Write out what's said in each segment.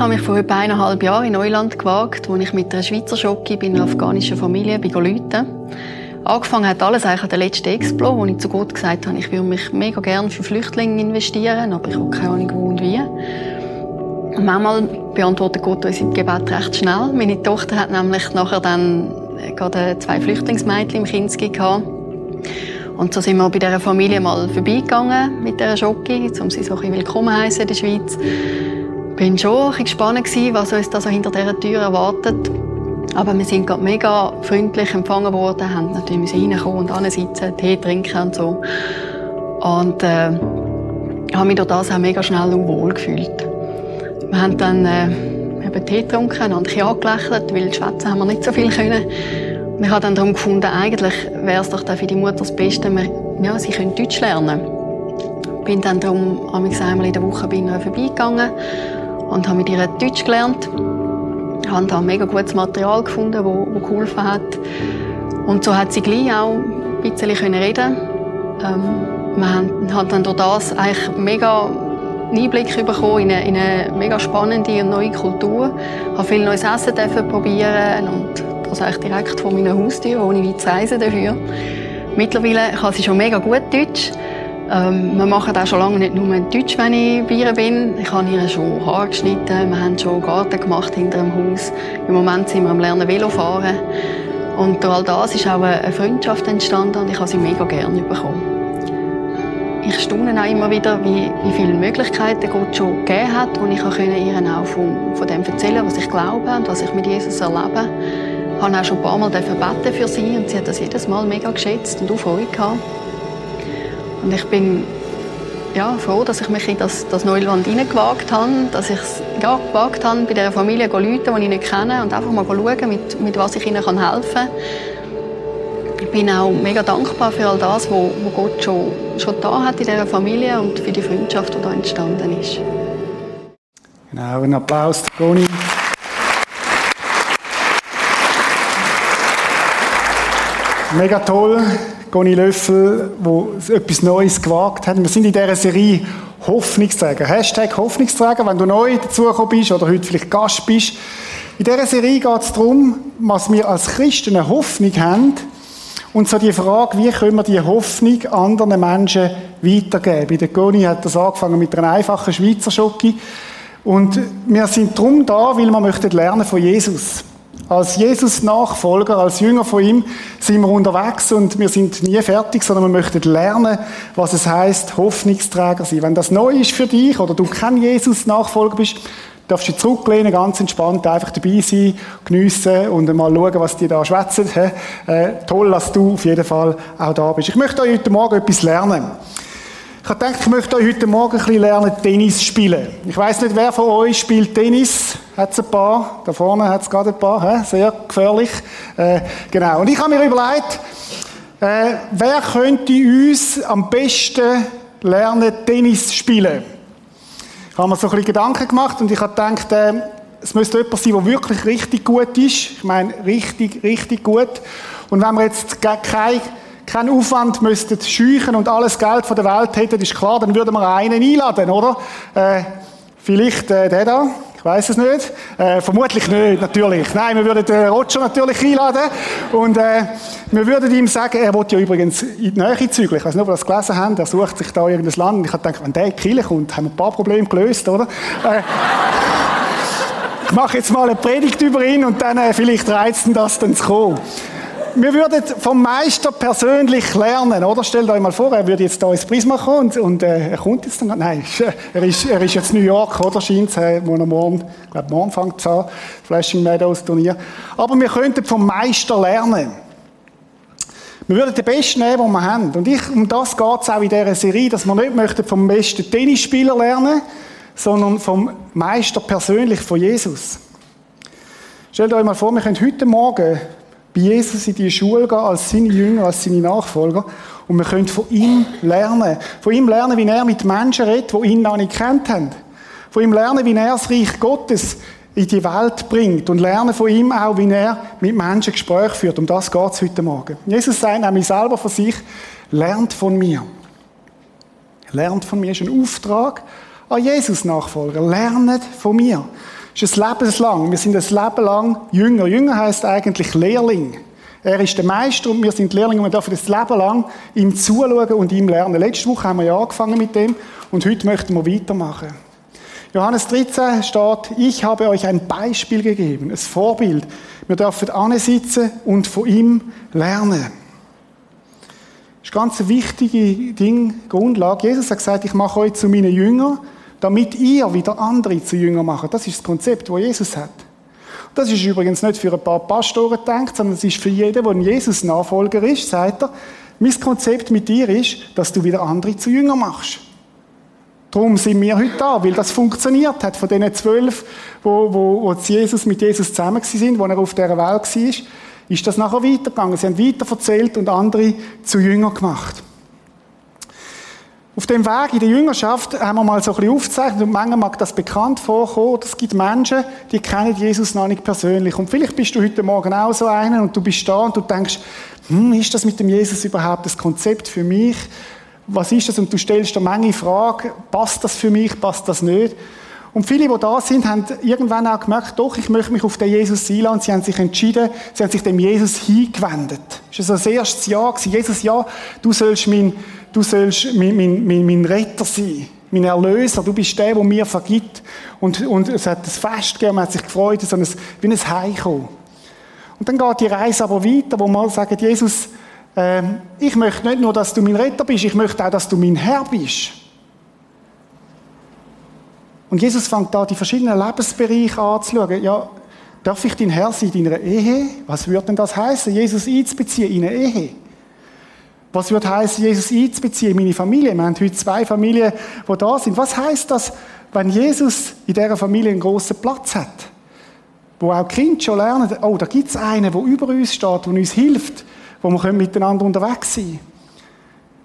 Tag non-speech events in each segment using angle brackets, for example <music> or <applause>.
Habe mich vor etwa eineinhalb Jahren in Neuland gewagt, wo ich mit einer Schweizer Schocke bei einer afghanischen Familie bei Angefangen hat alles eigentlich an der letzten Explo, wo ich zu Gott gesagt habe, ich würde mich mega gerne für Flüchtlinge investieren, aber ich habe keine Ahnung wo und wie. Und manchmal beantwortet Gott unsere Gebet recht schnell. Meine Tochter hat nämlich nachher dann gerade zwei Flüchtlingsmädchen im Kinski gehabt. Und so sind wir bei dieser Familie mal vorbeigegangen mit dieser Schocke, um sie so ein bisschen willkommen heißen in der Schweiz. War schon ein bisschen gespannt was uns da so hinter dieser Tür erwartet. Aber wir sind gerade mega freundlich empfangen worden, haben natürlich reinkommen und ansitzen, Tee trinken und so. Und äh, habe mich durch das auch mega schnell und wohl gefühlt. Wir haben dann äh, eben Tee getrunken, und ein angelächelt, weil schwätzen haben wir nicht so viel können. Wir haben dann darum gefunden, eigentlich wäre es doch für die Mutter das Beste, wir, ja, sie können Deutsch lernen. Bin dann darum einmal in der Woche bei ihnen vorbeigegangen und habe mit ihr Deutsch gelernt. Ich habe da mega gutes Material gefunden, das, das geholfen hat. Und so hat sie gleich auch ein bisschen reden ähm, Wir haben dann durch das eigentlich mega Einblick bekommen in eine, in eine mega spannende und neue Kultur. Ich habe viel neues Essen probieren und das eigentlich direkt vor meiner Haustür, ohne weit zu reisen dafür. Mittlerweile kann sie schon mega gut Deutsch. Ähm, wir machen auch schon lange nicht nur Deutsch, wenn ich bei ihr bin. Ich habe ihr schon Haare geschnitten, wir haben schon Garten gemacht hinter dem Haus. Im Moment sind wir am Lernen Velofahren. Und durch all das ist auch eine Freundschaft entstanden und ich habe sie mega gerne bekommen. Ich staune auch immer wieder, wie, wie viele Möglichkeiten Gott schon gegeben hat, und ich können ihr auch von, von dem erzählen, was ich glaube und was ich mit Jesus erlebe. Ich habe auch schon ein paar Mal beten für sie und sie hat das jedes Mal mega geschätzt und auch Freude gehabt. Und ich bin ja, froh, dass ich mich in das, das Neuland hineingewagt habe, dass ich es ja, gewagt habe, bei dieser Familie zu Leute, die ich nicht kenne, und einfach mal schauen, mit, mit was ich ihnen helfen kann. Ich bin auch mega dankbar für all das, was Gott schon, schon da hat in dieser Familie und für die Freundschaft, die da entstanden ist. Genau, ein Applaus Goni. Mega toll. Goni Löffel, wo etwas Neues gewagt hat. Wir sind in dieser Serie Hoffnungsträger. Hashtag Hoffnungsträger, wenn du neu dazugekommen bist oder heute vielleicht Gast bist. In dieser Serie geht es darum, was wir als Christen eine Hoffnung haben und so die Frage, wie können wir die Hoffnung anderen Menschen weitergeben. Bei der Goni hat das angefangen mit einer einfachen Schweizer Schocke. Und wir sind darum da, weil wir möchten lernen von Jesus. Als Jesus-Nachfolger, als Jünger von ihm, sind wir unterwegs und wir sind nie fertig, sondern wir möchten lernen, was es heißt, Hoffnungsträger sein. Wenn das neu ist für dich oder du kein Jesus-Nachfolger bist, darfst du zurücklehnen, ganz entspannt, einfach dabei sein, geniessen und mal schauen, was die da schwätzen. Äh, toll, dass du auf jeden Fall auch da bist. Ich möchte euch heute Morgen etwas lernen. Ich habe gedacht, ich möchte euch heute Morgen ein bisschen lernen, Tennis spielen. Ich weiß nicht, wer von euch spielt Tennis. Hat es ein paar? Da vorne hat es gerade ein paar. He? Sehr gefährlich. Äh, genau. Und ich habe mir überlegt, äh, wer könnte uns am besten lernen, Tennis spielen? Ich habe mir so ein bisschen Gedanken gemacht und ich habe gedacht, äh, es müsste jemand sein, der wirklich richtig gut ist. Ich meine, richtig, richtig gut. Und wenn wir jetzt keine keinen Aufwand müssten scheuchen und alles Geld von der Welt hätten, ist klar, dann würden wir einen einladen, oder? Äh, vielleicht äh, der da. Ich weiß es nicht. Äh, vermutlich nicht, natürlich. Nein, wir würden den Roger natürlich einladen. Und äh, wir würden ihm sagen, er will ja übrigens in die Nähe zügeln. Ich weiß nicht, ob wir das gelesen haben. Er sucht sich da irgendein Land. Und ich habe gedacht, wenn der in die kommt, haben wir ein paar Probleme gelöst, oder? Äh, <laughs> ich mache jetzt mal eine Predigt über ihn und dann äh, vielleicht reizt ihn das dann zu kommen wir würden vom Meister persönlich lernen, oder? Stellt euch mal vor, er würde jetzt da ins Prisma kommen und, und äh, er kommt jetzt dann, nein, <laughs> er ist, er ist jetzt New York, oder? Scheint äh, wo er morgen, ich glaube, morgen fängt es an, Flashing Meadows Turnier. Aber wir könnten vom Meister lernen. Wir würden den Besten nehmen, den wir haben. Und ich, um das geht es auch in dieser Serie, dass wir nicht möchten vom besten Tennisspieler lernen, sondern vom Meister persönlich, von Jesus. Stellt euch mal vor, wir können heute Morgen bei Jesus in die Schule gehen, als seine Jünger, als seine Nachfolger. Und wir können von ihm lernen. Von ihm lernen, wie er mit Menschen redet, die ihn noch nicht kennt haben. Von ihm lernen, wie er das Reich Gottes in die Welt bringt. Und lernen von ihm auch, wie er mit Menschen Gespräche führt. Um das geht es heute Morgen. Jesus sagt nämlich selber von sich, lernt von mir. Lernt von mir ist ein Auftrag an Jesus Nachfolger. Lernet von mir. Ist ein Lebenslang. Wir sind ein Leben lang Jünger. Jünger heißt eigentlich Lehrling. Er ist der Meister und wir sind Lehrlinge und wir dürfen das Leben lang ihm zuschauen und ihm lernen. Letzte Woche haben wir ja angefangen mit dem und heute möchten wir weitermachen. Johannes 13 steht, ich habe euch ein Beispiel gegeben, ein Vorbild. Wir dürfen sitzen und von ihm lernen. Das ist ganz wichtige Ding, Grundlage. Jesus hat gesagt, ich mache euch zu meinen Jüngern, damit ihr wieder andere zu Jüngern macht. Das ist das Konzept, das Jesus hat. Das ist übrigens nicht für ein paar Pastoren gedacht, sondern es ist für jeden, der ein Jesus-Nachfolger ist, sagt er, mein Konzept mit dir ist, dass du wieder andere zu Jünger machst. Darum sind wir heute da, weil das funktioniert hat. Von diesen zwölf, wo, wo, wo Jesus mit Jesus zusammen sind, wo er auf dieser Welt war, ist das nachher weitergegangen. Sie haben weiter erzählt und andere zu Jünger gemacht. Auf dem Weg in der Jüngerschaft haben wir mal so ein bisschen aufgezeichnet und manchmal mag das bekannt vorkommen. Es gibt Menschen, die kennen Jesus noch nicht persönlich. Und vielleicht bist du heute Morgen auch so einer und du bist da und du denkst, hm, ist das mit dem Jesus überhaupt das Konzept für mich? Was ist das? Und du stellst dir Menge Fragen. Passt das für mich? Passt das nicht? Und viele, die da sind, haben irgendwann auch gemerkt, doch, ich möchte mich auf den Jesus einladen. Sie haben sich entschieden, sie haben sich dem Jesus hingewendet. Das war das erste Jahr. Jesus, ja, du sollst mein, du sollst mein, mein, mein, mein Retter sein. Mein Erlöser. Du bist der, der mir vergibt. Und, und es hat ein Fest gegeben, man hat sich gefreut, so ein, wie ein Heimkommen. Und dann geht die Reise aber weiter, wo man sagt, Jesus, äh, ich möchte nicht nur, dass du mein Retter bist, ich möchte auch, dass du mein Herr bist. Und Jesus fängt da die verschiedenen Lebensbereiche anzuschauen. Ja, darf ich dein Herr sein in deiner Ehe? Was würde denn das heißen, Jesus einzubeziehen in eine Ehe? Was würde heißen, Jesus einzubeziehen in meine Familie? Wir haben heute zwei Familien, die da sind. Was heißt das, wenn Jesus in dieser Familie einen grossen Platz hat? Wo auch Kinder schon lernen, oh, da gibt es einen, der über uns steht, der uns hilft, wo wir miteinander unterwegs sein können.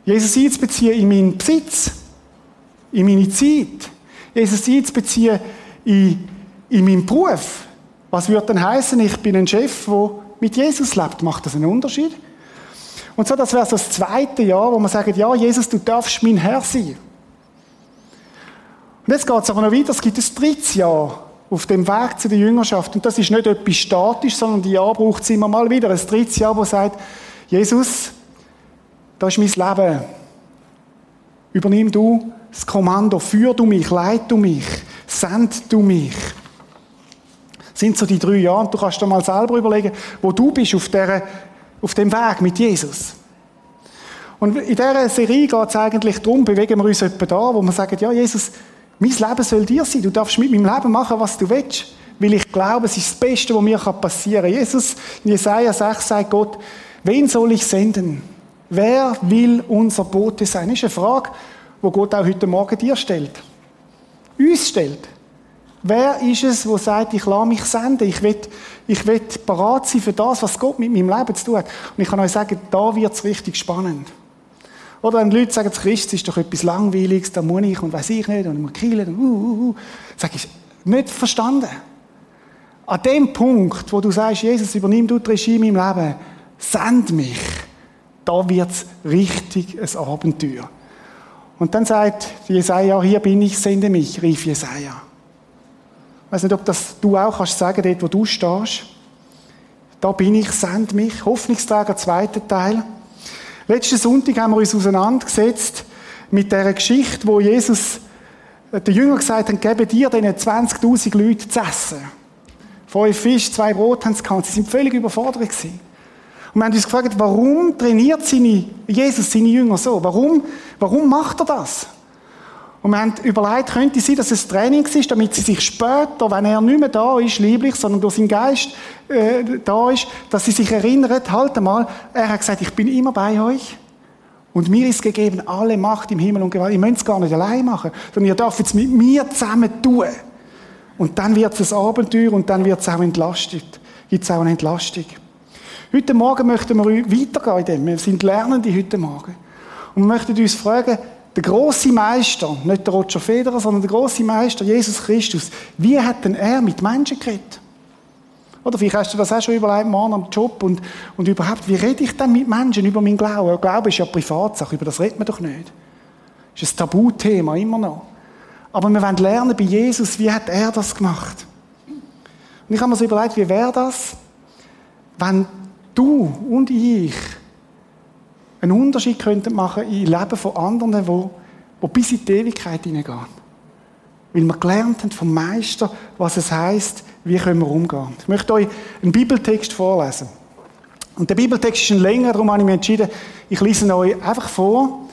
Jesus einzubeziehen in meinen Besitz, in meine Zeit, Jesus einzubeziehen in, in meinen Beruf. Was würde denn heißen, ich bin ein Chef, der mit Jesus lebt? Macht das einen Unterschied? Und so, das wäre so das zweite Jahr, wo man sagt, ja, Jesus, du darfst mein Herr sein. Und jetzt geht es aber noch weiter, es gibt ein drittes Jahr auf dem Weg zu der Jüngerschaft. Und das ist nicht etwas statisch, sondern die Jahr braucht es immer mal wieder. Ein drittes Jahr, wo sagt, Jesus, das ist mein Leben. Übernimm du das Kommando, führ du mich, leit du mich, send du mich. Das sind so die drei Jahre und du kannst dir mal selber überlegen, wo du bist auf, der, auf dem Weg mit Jesus. Und in dieser Serie geht es eigentlich darum, bewegen wir uns etwa da, wo wir sagen, ja Jesus, mein Leben soll dir sein, du darfst mit meinem Leben machen, was du willst. Weil ich glaube, es ist das Beste, was mir passieren kann. Jesus, in Jesaja 6 sagt Gott, wen soll ich senden? Wer will unser Bote sein? Das ist eine Frage, wo Gott auch heute Morgen dir stellt. Uns stellt. Wer ist es, der sagt, ich lasse mich senden, ich will, ich will bereit sein für das, was Gott mit meinem Leben zu tun hat. Und ich kann euch sagen, da wird es richtig spannend. Oder wenn Leute sagen, Christ ist doch etwas Langweiliges, da muss ich und weiß ich nicht, und ich muss killen, und uh, uh, uh. Sag ich, nicht verstanden. An dem Punkt, wo du sagst, Jesus, übernimm du die Regie in meinem Leben, send mich, da wird es richtig ein Abenteuer. Und dann sagt Jesaja, hier bin ich, sende mich, rief Jesaja. Ich weiß nicht, ob das du auch kannst sagen, dort wo du stehst. Da bin ich, send mich. Hoffnungsträger, zweiter Teil. Letzten Sonntag haben wir uns auseinandergesetzt mit der Geschichte, wo Jesus äh, den Jünger gesagt hat, gebe dir diesen 20.000 Leuten zu essen. Fünf Fisch, zwei Brot haben sie gehabt. Sie sind völlig überfordert gewesen. Und wir haben uns gefragt, warum trainiert seine, Jesus seine Jünger so? Warum, warum macht er das? Und wir haben überlegt, könnte sein, dass es Training ist, damit sie sich später, wenn er nicht mehr da ist, lieblich, sondern durch seinen Geist äh, da ist, dass sie sich erinnern, halt einmal, er hat gesagt, ich bin immer bei euch. Und mir ist gegeben alle Macht im Himmel und Gewalt. Ihr müsst es gar nicht allein machen, sondern ihr dürft es mit mir zusammen tun. Und dann wird es ein Abenteuer und dann wird es auch entlastet. Gibt es auch eine Entlastung. Heute Morgen möchten wir weitergehen in dem. Wir sind Lernende heute Morgen. Und wir möchten uns fragen, der große Meister, nicht der Roger Federer, sondern der große Meister, Jesus Christus, wie hat denn er mit Menschen geredet? Oder vielleicht hast du das auch schon überlegt, morgen am Job und, und überhaupt, wie rede ich denn mit Menschen über meinen Glauben? Glaube ist ja Privatsache, über das redet man doch nicht. Das ist ein Tabuthema, immer noch. Aber wir wollen lernen bei Jesus, wie hat er das gemacht? Und ich habe mir so überlegt, wie wäre das, wenn du und ich einen Unterschied könnten machen im Leben von anderen, wo, wo bis in die Ewigkeit hineingehen. Weil wir gelernt haben vom Meister, was es heißt, wie können wir umgehen. Ich möchte euch einen Bibeltext vorlesen. Und der Bibeltext ist ein länger, darum habe ich mich entschieden, ich lese ihn euch einfach vor.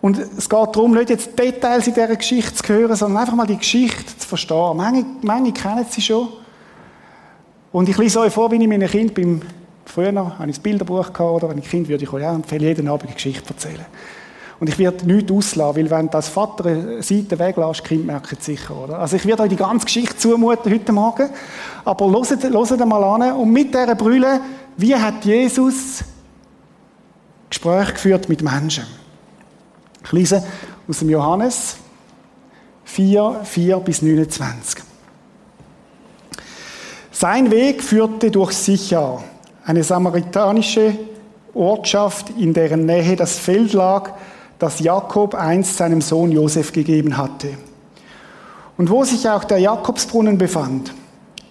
Und es geht darum, nicht jetzt Details in dieser Geschichte zu hören, sondern einfach mal die Geschichte zu verstehen. Manche, manche kennen sie schon. Und ich lese euch vor, wie ich meinen Kind beim, früher habe ich das Bilderbuch gehabt, oder wenn ich Kind würde ich euch auch empfehlen, jeden Abend eine Geschichte erzählen. Und ich werde nichts auslassen, weil wenn du als Vater eine Seite weglässt, Kind merkt es sicher, oder? Also ich werde euch die ganze Geschichte zumuten heute Morgen, aber hört, hört mal an und mit dieser Brille, wie hat Jesus Gespräche geführt mit Menschen? Ich lese aus dem Johannes 4, 4 bis 29. Sein Weg führte durch Sichar, eine samaritanische Ortschaft, in deren Nähe das Feld lag, das Jakob einst seinem Sohn Josef gegeben hatte. Und wo sich auch der Jakobsbrunnen befand.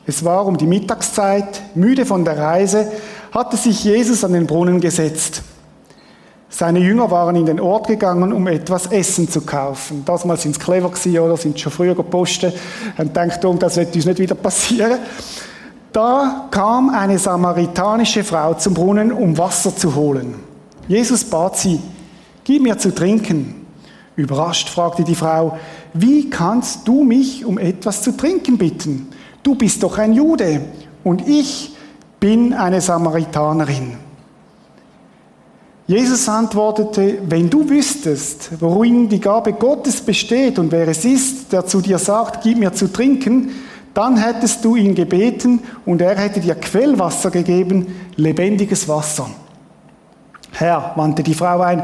Es war um die Mittagszeit, müde von der Reise, hatte sich Jesus an den Brunnen gesetzt. Seine Jünger waren in den Ort gegangen, um etwas Essen zu kaufen. Das mal sind es clever gewesen, oder sind schon früher gepostet und denkt, das wird uns nicht wieder passieren. Da kam eine samaritanische Frau zum Brunnen, um Wasser zu holen. Jesus bat sie, Gib mir zu trinken. Überrascht fragte die Frau, wie kannst du mich um etwas zu trinken bitten? Du bist doch ein Jude und ich bin eine Samaritanerin. Jesus antwortete, wenn du wüsstest, worin die Gabe Gottes besteht und wer es ist, der zu dir sagt, gib mir zu trinken, dann hättest du ihn gebeten und er hätte dir Quellwasser gegeben, lebendiges Wasser. Herr, wandte die Frau ein,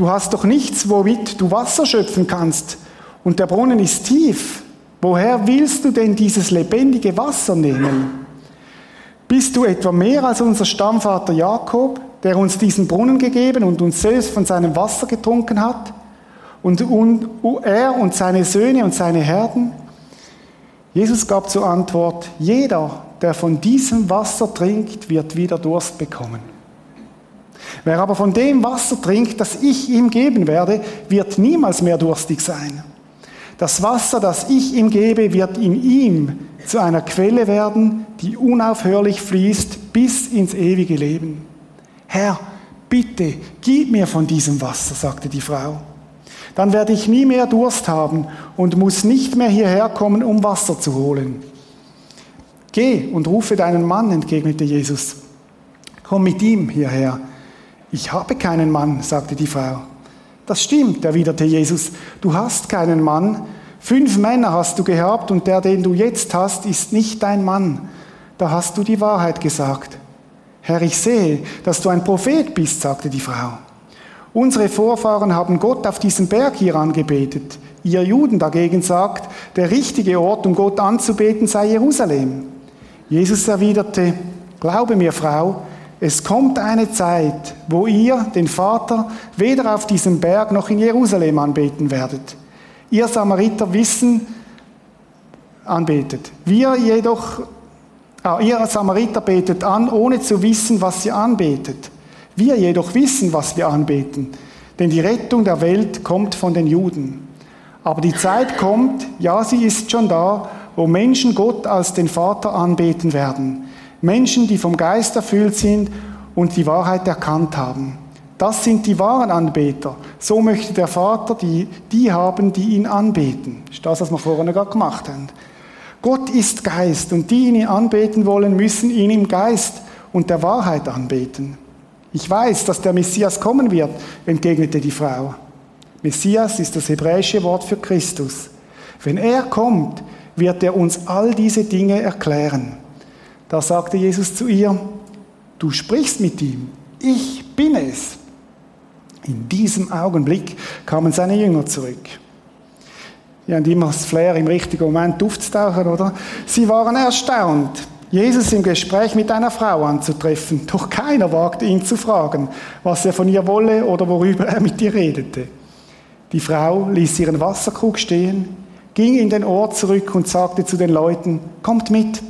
Du hast doch nichts, womit du Wasser schöpfen kannst. Und der Brunnen ist tief. Woher willst du denn dieses lebendige Wasser nehmen? Bist du etwa mehr als unser Stammvater Jakob, der uns diesen Brunnen gegeben und uns selbst von seinem Wasser getrunken hat? Und, und er und seine Söhne und seine Herden? Jesus gab zur Antwort, jeder, der von diesem Wasser trinkt, wird wieder Durst bekommen. Wer aber von dem Wasser trinkt, das ich ihm geben werde, wird niemals mehr durstig sein. Das Wasser, das ich ihm gebe, wird in ihm zu einer Quelle werden, die unaufhörlich fließt bis ins ewige Leben. Herr, bitte, gib mir von diesem Wasser, sagte die Frau. Dann werde ich nie mehr Durst haben und muss nicht mehr hierher kommen, um Wasser zu holen. Geh und rufe deinen Mann, entgegnete Jesus. Komm mit ihm hierher. Ich habe keinen Mann, sagte die Frau. Das stimmt, erwiderte Jesus. Du hast keinen Mann. Fünf Männer hast du gehabt und der, den du jetzt hast, ist nicht dein Mann. Da hast du die Wahrheit gesagt. Herr, ich sehe, dass du ein Prophet bist, sagte die Frau. Unsere Vorfahren haben Gott auf diesem Berg hier angebetet. Ihr Juden dagegen sagt, der richtige Ort, um Gott anzubeten, sei Jerusalem. Jesus erwiderte, Glaube mir, Frau, es kommt eine Zeit, wo ihr den Vater weder auf diesem Berg noch in Jerusalem anbeten werdet. Ihr Samariter wissen, anbetet. Wir jedoch, ah, ihr Samariter betet an, ohne zu wissen, was ihr anbetet. Wir jedoch wissen, was wir anbeten, denn die Rettung der Welt kommt von den Juden. Aber die Zeit kommt, ja, sie ist schon da, wo Menschen Gott als den Vater anbeten werden. Menschen, die vom Geist erfüllt sind und die Wahrheit erkannt haben. Das sind die wahren Anbeter. So möchte der Vater die, die haben, die ihn anbeten. Das ist das, was wir vorhin gerade gemacht haben. Gott ist Geist und die ihn anbeten wollen, müssen ihn im Geist und der Wahrheit anbeten. Ich weiß, dass der Messias kommen wird, entgegnete die Frau. Messias ist das hebräische Wort für Christus. Wenn er kommt, wird er uns all diese Dinge erklären. Da sagte Jesus zu ihr, du sprichst mit ihm, ich bin es. In diesem Augenblick kamen seine Jünger zurück. Die haben immer das Flair, im richtigen Moment aufzutauchen, oder? Sie waren erstaunt, Jesus im Gespräch mit einer Frau anzutreffen, doch keiner wagte ihn zu fragen, was er von ihr wolle oder worüber er mit ihr redete. Die Frau ließ ihren Wasserkrug stehen, ging in den Ort zurück und sagte zu den Leuten, kommt mit,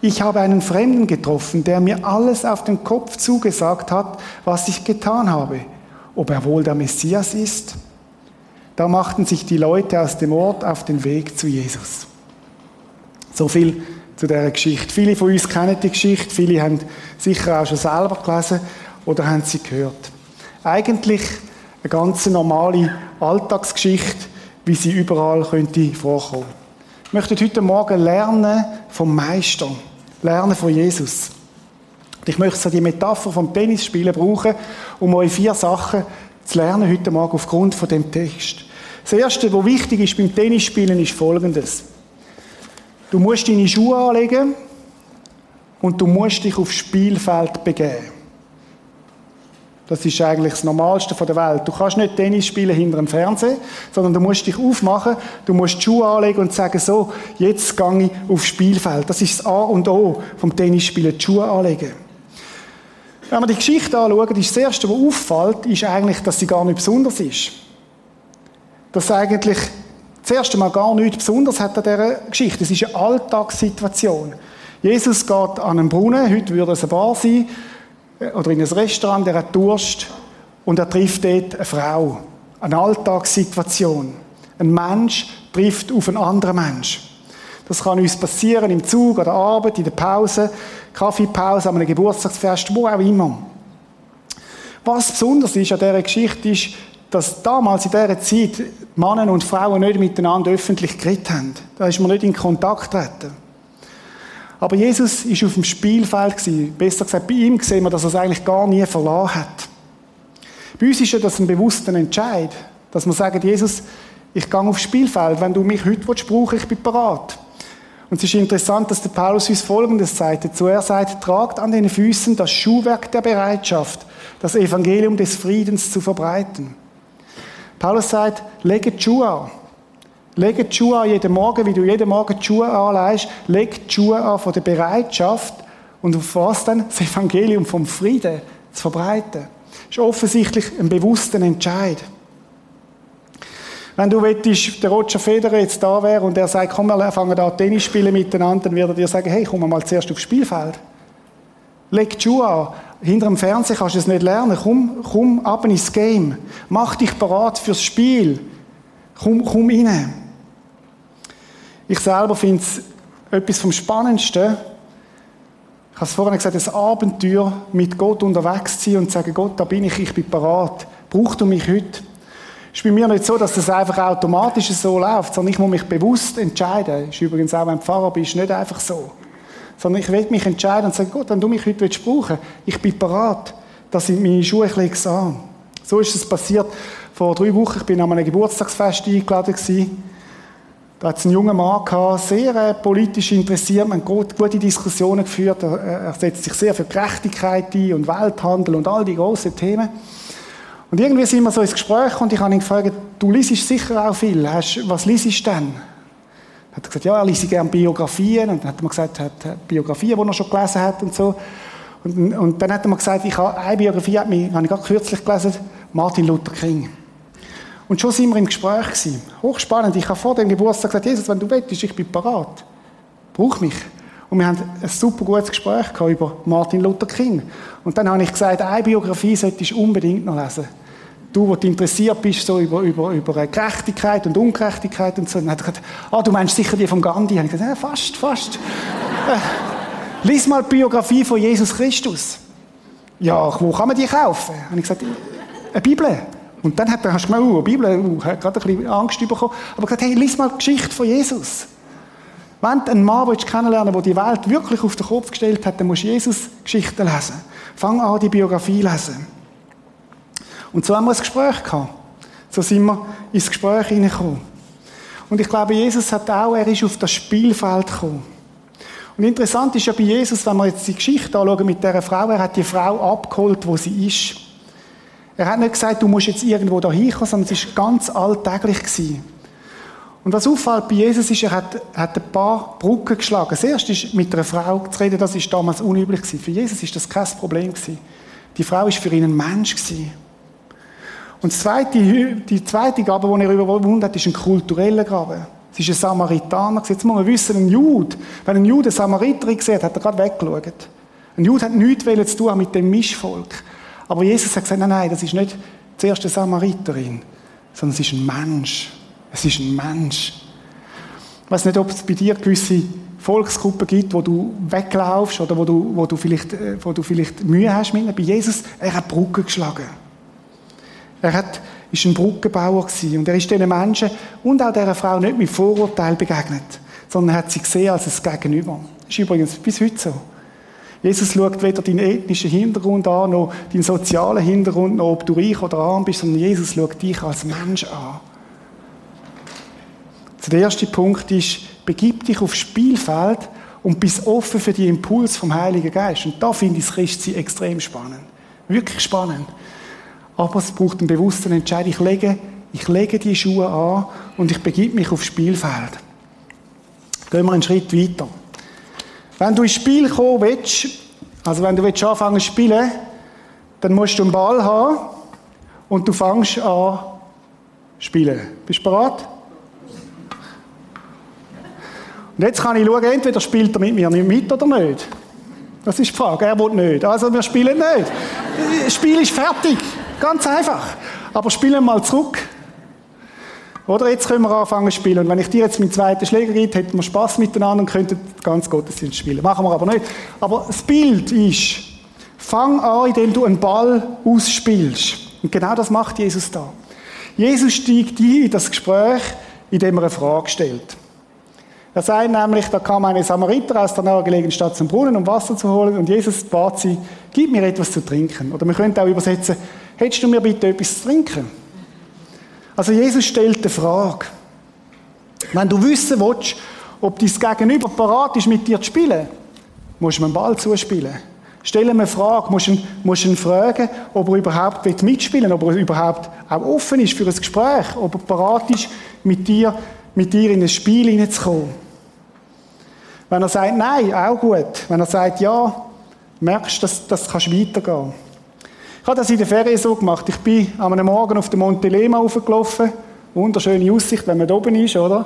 Ich habe einen Fremden getroffen, der mir alles auf den Kopf zugesagt hat, was ich getan habe. Ob er wohl der Messias ist? Da machten sich die Leute aus dem Ort auf den Weg zu Jesus. So viel zu dieser Geschichte. Viele von uns kennen die Geschichte, viele haben sicher auch schon selber gelesen oder haben sie gehört. Eigentlich eine ganz normale Alltagsgeschichte, wie sie überall könnte vorkommen. Ich möchte heute Morgen lernen vom Meister, lernen von Jesus. Ich möchte so die Metapher vom Tennisspielen brauchen, um euch vier Sachen zu lernen heute Morgen aufgrund von dem Text. Das Erste, was wichtig ist beim Tennisspielen, ist Folgendes. Du musst deine Schuhe anlegen und du musst dich aufs Spielfeld begeben. Das ist eigentlich das Normalste der Welt. Du kannst nicht Tennis spielen hinter dem Fernsehen, sondern du musst dich aufmachen, du musst die Schuhe anlegen und sagen, so, jetzt gehe ich aufs Spielfeld. Das ist das A und O vom Tennisspielen, die Schuhe anlegen. Wenn wir die Geschichte anschauen, ist das Erste, was auffällt, ist eigentlich, dass sie gar nicht besonders ist dass eigentlich das erste Mal gar nichts Besonderes hat an dieser Geschichte. Es ist eine Alltagssituation. Jesus geht an einen Brunnen, heute würde es eine Bar sein, äh, oder in ein Restaurant, der hat Durst, und er trifft dort eine Frau. Eine Alltagssituation. Ein Mensch trifft auf einen anderen Mensch. Das kann uns passieren im Zug, an der Arbeit, in der Pause, Kaffeepause, an einem Geburtstagsfest, wo auch immer. Was besonders ist an dieser Geschichte ist, dass damals in dieser Zeit Männer und Frauen nicht miteinander öffentlich geredet haben. Da ist man nicht in Kontakt getreten. Aber Jesus ist auf dem Spielfeld gewesen. Besser gesagt, bei ihm sehen wir, dass er es eigentlich gar nie verloren hat. Bei uns ist ja das ein bewusster Entscheid, dass wir sagen, Jesus, ich gehe aufs Spielfeld. Wenn du mich heute brauchst, ich bin bereit. Und es ist interessant, dass der Paulus uns Folgendes sagt dazu. Er sagt, tragt an den Füßen das Schuhwerk der Bereitschaft, das Evangelium des Friedens zu verbreiten. Paulus sagt, lege die Schuhe an. Lege die Schuhe an jeden Morgen, wie du jeden Morgen die Schuhe anlegst. Leg die Schuhe an von der Bereitschaft und auf was dann? Das Evangelium vom Frieden zu verbreiten. Das ist offensichtlich ein bewusster Entscheid. Wenn du willst, der Roger Federer jetzt da wäre und er sagt, komm, wir fangen da Tennis spielen miteinander, dann würde er dir sagen, hey, komm mal zuerst aufs Spielfeld. Leg die Schuhe an. Hinter dem Fernsehen kannst du es nicht lernen. Komm, komm ab ins Game. Mach dich bereit fürs Spiel. Komm, komm rein. Ich selber finde es etwas vom Spannendsten. Ich habe es vorhin gesagt, ein Abenteuer mit Gott unterwegs zu sein und zu sagen, Gott, da bin ich, ich bin bereit. Brauchst du mich heute? Ist bei mir nicht so, dass das einfach automatisch so läuft, sondern ich muss mich bewusst entscheiden. Das ist übrigens auch, wenn du Pfarrer bist, nicht einfach so. Sondern ich will mich entscheiden und sagen, Gott, wenn du mich heute willst brauchen ich bin bereit, dass ich meine Schuhe lege an. So ist es passiert vor drei Wochen. Ich bin an einem Geburtstagsfest eingeladen gewesen. Da hat es einen jungen Mann gehabt, sehr äh, politisch interessiert, man hat gute Diskussionen geführt. Er, er setzt sich sehr für Gerechtigkeit ein und Welthandel und all die großen Themen. Und irgendwie sind wir so ins Gespräch und ich habe ihn gefragt, du liest sicher auch viel. was liest du denn? Hat gesagt, ja, er liest gerne Biografien. Und dann hat er mir gesagt, er hat Biografien, die er schon gelesen hat und so. Und, und dann hat er mir gesagt, ich habe eine Biografie, habe ich gerade kürzlich gelesen, Martin Luther King. Und schon sind wir im Gespräch gewesen. Hochspannend. Ich habe vor dem Geburtstag gesagt, Jesus, wenn du willst, ich bin parat. Brauch mich. Und wir haben ein super gutes Gespräch über Martin Luther King. Und dann habe ich gesagt, eine Biografie solltest du unbedingt noch lesen du, der interessiert bist, so über, über, über Gerechtigkeit und Ungerechtigkeit und so. dann hat er gesagt, ah, du meinst sicher die von Gandhi? Und ich gesagt, ja, fast, fast. äh, lies mal die Biografie von Jesus Christus. Ja, wo kann man die kaufen? Und ich gesagt, eine Bibel. Und dann hat er, hast du gemerkt, oh, eine Bibel, uh, hat gerade ein bisschen Angst bekommen. Aber gesagt, hey, lies mal die Geschichte von Jesus. Wenn du einen Mann willst kennenlernen willst, der die Welt wirklich auf den Kopf gestellt hat, dann musst du Jesus-Geschichten lesen. Fang an, die Biografie zu lesen. Und so haben wir ein Gespräch gehabt. So sind wir ins Gespräch hineingekommen. Und ich glaube, Jesus hat auch, er ist auf das Spielfeld gekommen. Und interessant ist ja bei Jesus, wenn wir jetzt die Geschichte anschauen mit dieser Frau, er hat die Frau abgeholt, wo sie ist. Er hat nicht gesagt, du musst jetzt irgendwo da hinkommen, sondern es war ganz alltäglich. Gewesen. Und was auffällt bei Jesus ist, er hat, hat ein paar Brücken geschlagen. Das erste ist, mit einer Frau zu reden, das ist damals unüblich gewesen. Für Jesus ist das kein Problem gewesen. Die Frau ist für ihn ein Mensch gewesen. Und zweite, die zweite Gabe, die er überwunden hat, ist ein kultureller Gabe. Es ist ein Samaritaner. Jetzt muss man wissen, ein Jude, wenn ein Jude eine Samariterin sieht, hat er gerade weggeschaut. Ein Jude hat nichts zu tun mit dem Mischvolk. Aber Jesus hat gesagt, nein, nein, das ist nicht zuerst eine Samariterin, sondern es ist ein Mensch. Es ist ein Mensch. Ich weiß nicht, ob es bei dir gewisse Volksgruppen gibt, wo du weglaufst oder wo du, wo du, vielleicht, äh, wo du vielleicht Mühe hast mit ihnen. Bei Jesus, er hat Brücken geschlagen. Er hat, ist ein Brückenbauer gewesen. Und er ist diesen Menschen und auch dieser Frau nicht mit Vorurteil begegnet, sondern er hat sie gesehen als ein Gegenüber. Das ist übrigens bis heute so. Jesus schaut weder deinen ethnischen Hintergrund an, noch deinen sozialen Hintergrund, noch ob du reich oder arm bist, sondern Jesus schaut dich als Mensch an. Der erste Punkt ist, begib dich aufs Spielfeld und bist offen für die Impuls vom Heiligen Geist. Und da finde ich das Christsein extrem spannend. Wirklich spannend. Aber es braucht einen bewussten Entscheid. Ich lege, ich lege die Schuhe an und ich begib mich aufs Spielfeld. Gehen wir einen Schritt weiter. Wenn du ins Spiel kommen willst, also wenn du willst anfangen zu spielen, dann musst du einen Ball haben und du fängst an spielen. Bist du bereit? Und jetzt kann ich schauen, entweder spielt er mit mir nicht mit oder nicht. Das ist die Frage. Er will nicht. Also wir spielen nicht. Das Spiel ist fertig. Ganz einfach. Aber spielen mal zurück. Oder jetzt können wir anfangen zu spielen. Und wenn ich dir jetzt meinen zweiten Schläger gebe, hätten wir Spaß miteinander und könnten ganz Gottesdienst spielen. Machen wir aber nicht. Aber das Bild ist, fang an, indem du einen Ball ausspielst. Und genau das macht Jesus da. Jesus steigt ein in das Gespräch, indem er eine Frage stellt. Er sagt nämlich, da kam eine Samariter aus der nahegelegenen Stadt zum Brunnen, um Wasser zu holen, und Jesus bat sie, gib mir etwas zu trinken. Oder man könnte auch übersetzen, hättest du mir bitte etwas zu trinken? Also Jesus stellt eine Frage. Wenn du wissen willst, ob dein Gegenüber parat ist, mit dir zu spielen, musst du einen Ball zuspielen. Stell ihm eine Frage, musst ihn, ihn fragen, ob er überhaupt mitspielen will, ob er überhaupt auch offen ist für ein Gespräch, ob er parat ist, mit dir, mit dir in ein Spiel hineinzukommen. Wenn er sagt Nein, auch gut. Wenn er sagt Ja, merkst du, dass das kannst weitergehen. Ich habe das in der Ferien so gemacht. Ich bin am Morgen auf den Monte Lema raufgelaufen. Wunderschöne Aussicht, wenn man da oben ist, oder?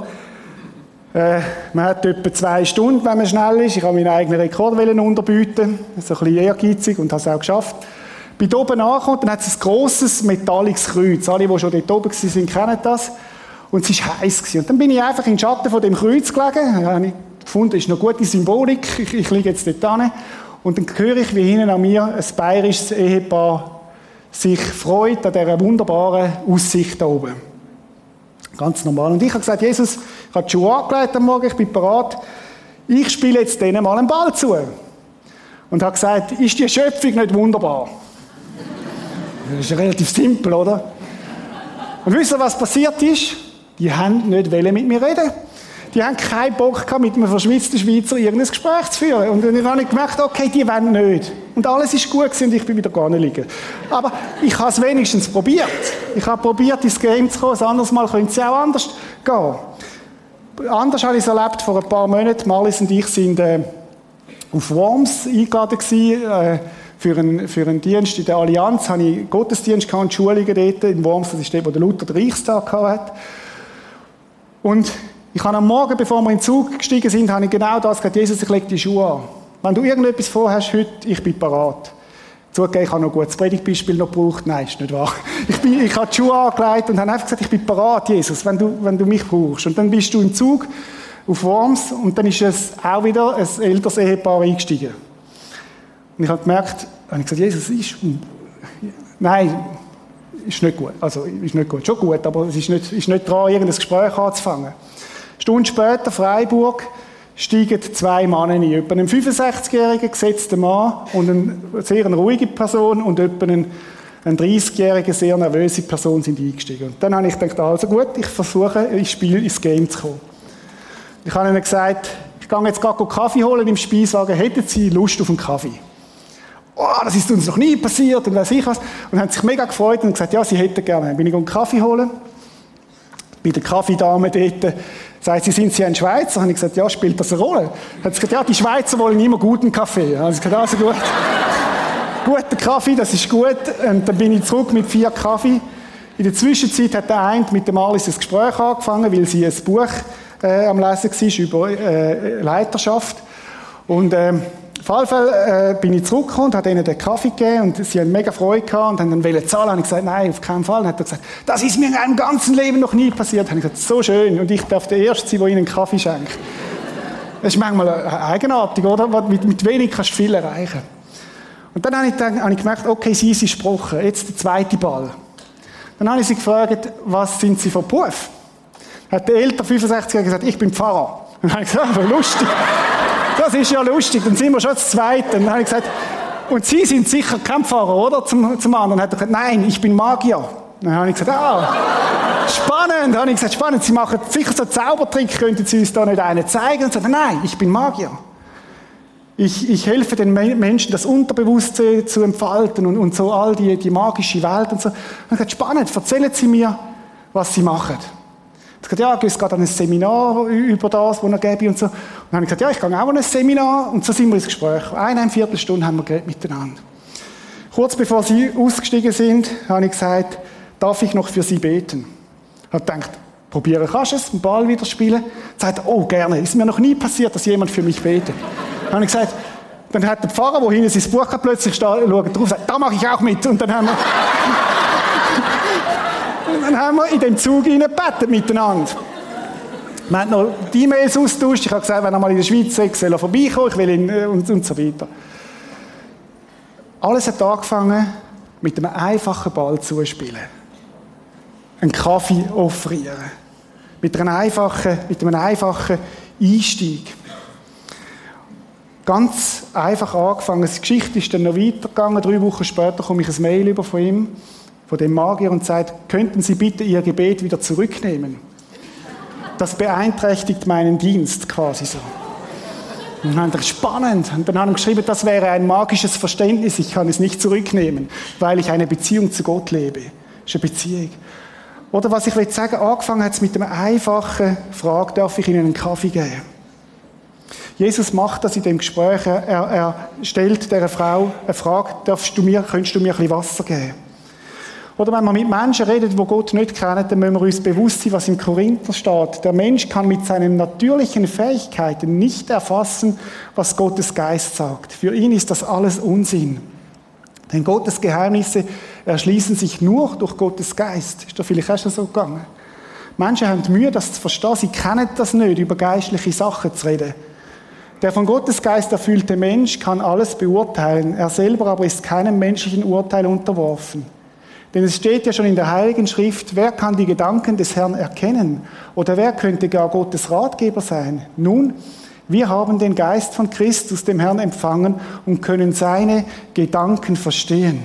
Äh, man hat etwa zwei Stunden, wenn man schnell ist. Ich habe meinen eigenen Rekord unterbieten. So ein bisschen ehrgeizig und habe es auch geschafft. Bin oben angekommen, dann hat es ein grosses metallisches Kreuz. Alle, die schon dort oben waren, kennen das. Und es war heiß. Und dann bin ich einfach in den Schatten von dem Kreuz gelegen. Da habe ich gefunden, das ist eine gute Symbolik. Ich, ich liege jetzt dort hin. Und dann höre ich, wie hinten an mir ein bayerisches Ehepaar sich freut an dieser wunderbaren Aussicht da oben. Ganz normal. Und ich habe gesagt, Jesus, ich habe die Schuhe angelegt am Morgen, ich bin bereit. Ich spiele jetzt denen mal einen Ball zu. Und habe gesagt, ist die Schöpfung nicht wunderbar? Das ist relativ simpel, oder? Und wisst ihr, was passiert ist? Die haben nicht mit mir reden die haben keinen Bock gehabt, mit einem verschwitzten Schweizer irgendein Gespräch zu führen. Und dann habe ich gemerkt, okay, die wollen nicht. Und alles ist gut und ich bin wieder gar nicht liegen. Aber ich habe es wenigstens probiert. Ich habe probiert, ins Game zu kommen. Ein anderes Mal könnte es auch anders gehen. Anders habe ich es erlebt vor ein paar Monaten. Marlies und ich sind äh, auf Worms eingeladen gewesen, äh, für einen, für einen Dienst in der Allianz. Habe ich Gottesdienst gehabt und Schulungen dort in Worms. Das ist dort, wo der Luther den Reichstag hat. Und ich habe am Morgen, bevor wir in den Zug gestiegen sind, habe ich genau das gesagt, Jesus, ich lege die Schuhe an. Wenn du irgendetwas vorhast heute, ich bin parat. Zugegeben, ich habe noch ein gutes Predigtbeispiel noch gebraucht. Nein, ist nicht wahr. <laughs> Ich, bin, ich habe die Schuhe angelegt und habe einfach gesagt, ich bin parat, Jesus, wenn du, wenn du mich brauchst. Und dann bist du im Zug auf Worms und dann ist es auch wieder ein älteres Ehepaar eingestiegen. Und ich habe gemerkt, habe ich gesagt, Jesus, ist, nein, ist nicht gut. Also, ist nicht gut. Schon gut, aber es ist nicht, ist nicht dran, irgendein Gespräch anzufangen. Stunden später, Freiburg, steigen zwei Männer ein. Etwa ein 65-jähriger gesetzter Mann und eine sehr ruhige Person und etwa ein, ein 30-jähriger, sehr nervöse Person sind eingestiegen. Und dann habe ich gedacht, also gut, ich versuche, ins Spiel, ins Game zu kommen. Ich habe ihnen gesagt, ich gehe jetzt gerade Kaffee holen im Speiswagen, hätten Sie Lust auf einen Kaffee? Oh, das ist uns noch nie passiert und weiß ich was. Und haben sich mega gefreut und gesagt, ja, sie hätten gerne. Bin ich einen Kaffee holen. Bei der Kaffeedame dort Sagt sie, sind Sie ein Schweizer? Habe ich gesagt, ja, spielt das eine Rolle? Hat sie gesagt, ja, die Schweizer wollen immer guten Kaffee. Habe ich gesagt, also gut. <laughs> Guter Kaffee, das ist gut. Und dann bin ich zurück mit vier Kaffee. In der Zwischenzeit hat der eine mit dem Alice ein Gespräch angefangen, weil sie ein Buch äh, am Lesen war über äh, Leiterschaft. Und ähm, auf jeden Fall äh, bin ich zurückgekommen und habe ihnen den Kaffee gegeben und sie haben mega Freude gehabt und haben dann wollen zahlen. Und ich gesagt, nein, auf keinen Fall. Und hat er gesagt, das ist mir in meinem ganzen Leben noch nie passiert. Und ich gesagt, so schön. Und ich darf der Erste sein, der ihnen einen Kaffee schenkt. Das ist manchmal äh, eigenartig, oder? Mit, mit wenig kannst du viel erreichen. Und dann habe ich, dann, habe ich gemerkt, okay, sie ist gesprochen. Jetzt der zweite Ball. Dann habe ich sie gefragt, was sind sie für Beruf? Hat der ältere 65er gesagt, ich bin Pfarrer. Und <laughs> dann habe ich gesagt, ah, lustig. Das ist ja lustig, dann sind wir schon Zweite. Und dann habe ich gesagt, und Sie sind sicher kein Pfarrer, oder? Zum, zum anderen. Dann hat er gesagt, nein, ich bin Magier. Dann habe ich gesagt, ah, spannend. Dann habe ich gesagt, spannend, Sie machen sicher so Zaubertrick, könnten Sie uns da nicht einen zeigen? Und sagt, nein, ich bin Magier. Ich, ich helfe den Menschen, das Unterbewusstsein zu entfalten und, und so all die, die magische Welt und so. Und ich gesagt, spannend, erzählen Sie mir, was Sie machen. Ich gesagt, ja, gehst gerade an ein Seminar über das, wo er gäbe und so. Und dann habe ich gesagt, ja, ich gehe auch an ein Seminar. Und so sind wir ins Gespräch. Eine, Viertelstunde haben wir geredet miteinander. Kurz bevor sie ausgestiegen sind, habe ich gesagt, darf ich noch für sie beten? Ich habe gedacht, probieren kannst du es, den Ball wieder spielen. Sagt, oh, gerne. Ist mir noch nie passiert, dass jemand für mich betet. Dann habe ich gesagt, dann hat der Pfarrer, wo hinten sein Buch hat, plötzlich schaut drauf und sagt, da mache ich auch mit. Und dann haben wir dann haben wir in dem Zug gebetet miteinander. Wir haben noch die E-Mails austauscht. Ich habe gesagt, wenn er mal in der Schweiz ist, soll er vorbeikommen, ich will ihn, äh, und, und so weiter. Alles hat angefangen mit einem einfachen Ball zu spielen. Einen Kaffee offerieren. Mit einem einfachen, mit einem einfachen Einstieg. Ganz einfach angefangen. Die Geschichte ist dann noch weitergegangen. Drei Wochen später komme ich ein Mail über von ihm von dem Magier und sagt, könnten Sie bitte Ihr Gebet wieder zurücknehmen? Das beeinträchtigt meinen Dienst quasi so. Und dann das spannend. Und dann haben wir geschrieben, das wäre ein magisches Verständnis. Ich kann es nicht zurücknehmen, weil ich eine Beziehung zu Gott lebe. Das ist eine Beziehung. Oder was ich will sagen, angefangen hat es mit einer einfachen Frage, darf ich Ihnen einen Kaffee geben? Jesus macht das in dem Gespräch. Er, er stellt der Frau eine Frage, darfst du mir, könntest du mir ein bisschen Wasser geben? Oder wenn man mit Menschen redet, wo Gott nicht kennen, dann müssen wir uns bewusst sein, was im Korinther steht. Der Mensch kann mit seinen natürlichen Fähigkeiten nicht erfassen, was Gottes Geist sagt. Für ihn ist das alles Unsinn. Denn Gottes Geheimnisse erschließen sich nur durch Gottes Geist. Ist doch vielleicht auch schon so gegangen. Menschen haben Mühe, das zu verstehen. Sie kennen das nicht, über geistliche Sachen zu reden. Der von Gottes Geist erfüllte Mensch kann alles beurteilen. Er selber aber ist keinem menschlichen Urteil unterworfen. Denn es steht ja schon in der Heiligen Schrift, wer kann die Gedanken des Herrn erkennen? Oder wer könnte gar Gottes Ratgeber sein? Nun, wir haben den Geist von Christus, dem Herrn, empfangen und können seine Gedanken verstehen.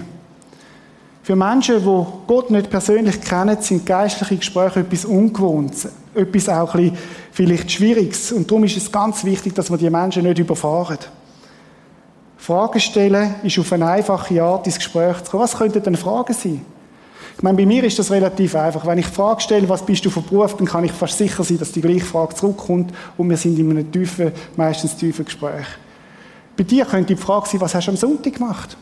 Für Menschen, wo Gott nicht persönlich kennen, sind geistliche Gespräche etwas Ungewohntes, etwas auch ein bisschen vielleicht Schwieriges. Und darum ist es ganz wichtig, dass wir die Menschen nicht überfahren. Fragen stellen ist auf eine einfache Art ins Gespräch zu kommen. Was könnten denn Fragen sein? Ich meine, bei mir ist das relativ einfach. Wenn ich die Frage stelle, was bist du für Beruf, dann kann ich fast sicher sein, dass die gleiche Frage zurückkommt und wir sind in einem tiefen, meistens tiefen Gespräch. Bei dir könnte die Frage sein, was hast du am Sonntag gemacht?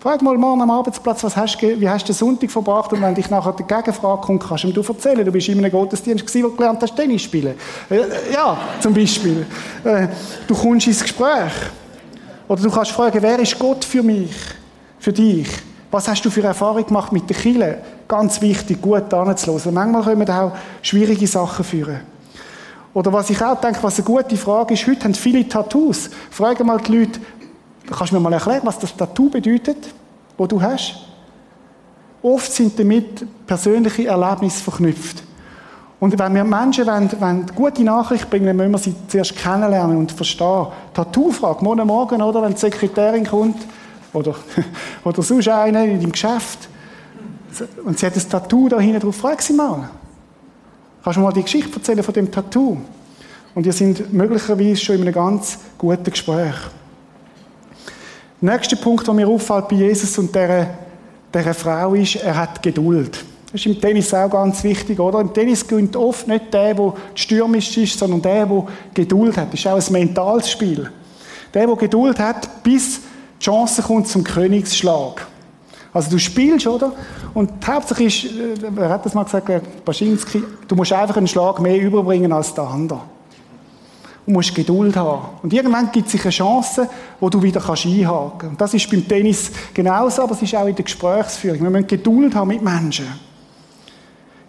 Frag mal morgen am Arbeitsplatz, was hast, wie hast du den Sonntag verbracht? Und wenn dich nachher die Gegenfrage kommt, kannst du ihm erzählen, du bist in einem Gottesdienst gewesen, wo du gelernt hast, Tennis spielen. Äh, ja, zum Beispiel. Äh, du kommst ins Gespräch. Oder du kannst fragen, wer ist Gott für mich? Für dich? Was hast du für Erfahrung gemacht mit der Kille? Ganz wichtig, gut anzuhören. Manchmal können wir auch schwierige Sachen führen. Oder was ich auch denke, was eine gute Frage ist, heute haben viele Tattoos. Frage mal die Leute, kannst du mir mal erklären, was das Tattoo bedeutet, wo du hast? Oft sind damit persönliche Erlebnisse verknüpft. Und wenn wir Menschen wollen, wollen gute Nachricht bringen, müssen wir sie zuerst kennenlernen und verstehen. Tattoo-Frage, morgen Morgen, oder, wenn die Sekretärin kommt, oder, <laughs> oder sonst einer in deinem Geschäft. Und sie hat ein Tattoo da hinten drauf. Frag sie mal. Kannst du mal die Geschichte erzählen von dem Tattoo? Und ihr sind möglicherweise schon in einem ganz guten Gespräch. Der nächste Punkt, der mir auffällt bei Jesus und dieser, dieser Frau ist, er hat Geduld. Das ist im Tennis auch ganz wichtig, oder? Im Tennis gewinnt oft nicht der, der stürmisch ist, sondern der, der Geduld hat. Das ist auch ein mentales Spiel. Der, der Geduld hat, bis die Chance kommt zum Königsschlag. Also du spielst, oder? Und Hauptsache ist, äh, wer hat das mal gesagt, Baschinski, du musst einfach einen Schlag mehr überbringen als der andere. Du musst Geduld haben. Und irgendwann gibt es sich eine Chance, wo du wieder kannst einhaken kannst. Und das ist beim Tennis genauso, aber es ist auch in der Gesprächsführung. Wir müssen Geduld haben mit Menschen.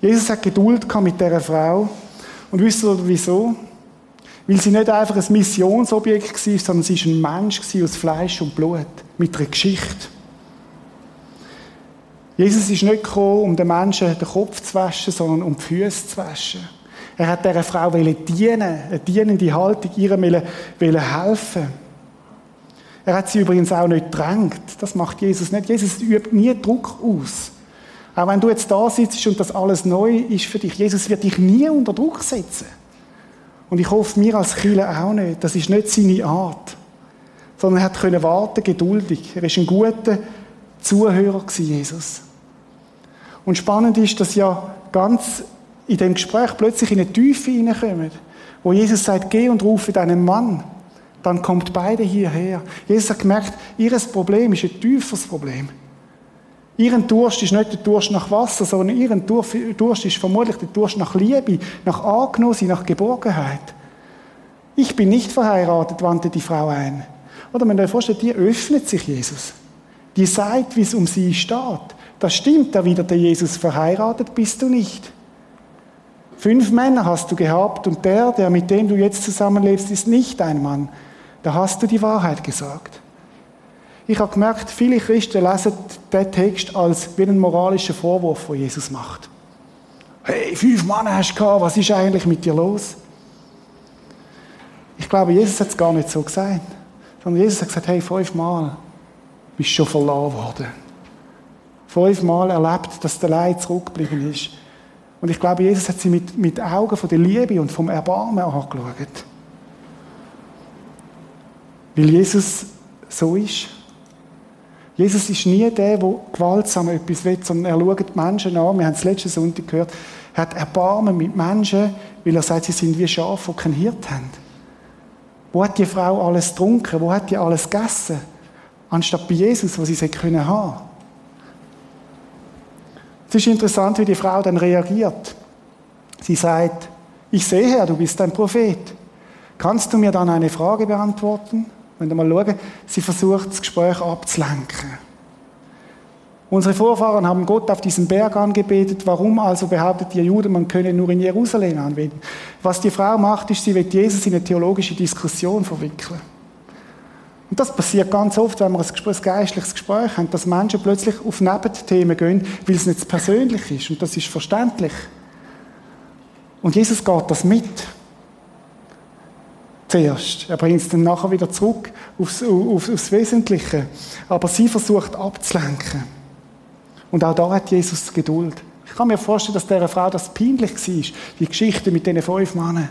Jesus hat Geduld mit dieser Frau. Und wisst ihr wieso? Weil sie nicht einfach ein Missionsobjekt war, sondern sie war ein Mensch aus Fleisch und Blut. Mit einer Geschichte. Jesus ist nicht gekommen, um den Menschen den Kopf zu waschen, sondern um die Füße zu waschen. Er hat dieser Frau dienen, eine dienende Haltung, ihr helfen. Er hat sie übrigens auch nicht drängt. Das macht Jesus nicht. Jesus übt nie Druck aus. Auch wenn du jetzt da sitzt und das alles neu ist für dich, Jesus wird dich nie unter Druck setzen. Und ich hoffe, mir als Kille auch nicht. Das ist nicht seine Art. Sondern er hat können warten, geduldig. Er ist ein guter Zuhörer gewesen, Jesus. Und spannend ist, dass ja ganz in dem Gespräch plötzlich in eine Tiefe hineinkommen, wo Jesus sagt, geh und rufe deinen Mann. Dann kommt beide hierher. Jesus hat gemerkt, ihr Problem ist ein tieferes Problem. Ihren Durst ist nicht der Durst nach Wasser, sondern ihren Durst ist vermutlich der Durst nach Liebe, nach Angenommen, nach Geborgenheit. Ich bin nicht verheiratet, wandte die Frau ein. Oder man kann vorstellen, die öffnet sich Jesus. Die sagt, wie es um sie steht. Das stimmt, erwiderte Jesus, verheiratet bist du nicht. Fünf Männer hast du gehabt und der, der mit dem du jetzt zusammenlebst, ist nicht dein Mann. Da hast du die Wahrheit gesagt. Ich habe gemerkt, viele Christen lesen den Text als wie einen moralischen Vorwurf, den Jesus macht. Hey, fünf Männer hast du gehabt, was ist eigentlich mit dir los? Ich glaube, Jesus hat es gar nicht so gesagt. Sondern Jesus hat gesagt, hey, fünfmal bist du schon verloren worden. Fünfmal erlebt, dass der Leid zurückgeblieben ist. Und ich glaube, Jesus hat sie mit, mit Augen von der Liebe und vom Erbarmen angeschaut. Weil Jesus so ist. Jesus ist nie der, der gewaltsam etwas will, sondern er schaut die Menschen an. Wir haben es letzten Sonntag gehört. Er hat Erbarmen mit Menschen, weil er sagt, sie sind wie Schafe, die keinen Hirt haben. Wo hat die Frau alles getrunken? Wo hat die alles gegessen? Anstatt bei Jesus, wo sie sie können haben. Es ist interessant, wie die Frau dann reagiert. Sie sagt, ich sehe, Herr, du bist ein Prophet. Kannst du mir dann eine Frage beantworten? Wenn wir mal schauen, sie versucht, das Gespräch abzulenken. Unsere Vorfahren haben Gott auf diesem Berg angebetet. Warum also behauptet ihr Juden, man könne nur in Jerusalem anbeten? Was die Frau macht, ist, sie wird Jesus in eine theologische Diskussion verwickeln. Und das passiert ganz oft, wenn wir ein geistliches Gespräch haben, dass Menschen plötzlich auf Nebenthemen gehen, weil es nicht persönlich ist. Und das ist verständlich. Und Jesus geht das mit zuerst. Er bringt es dann nachher wieder zurück aufs, auf, aufs Wesentliche. Aber sie versucht abzulenken. Und auch da hat Jesus Geduld. Ich kann mir vorstellen, dass dieser Frau das peinlich war, die Geschichte mit diesen fünf Männern.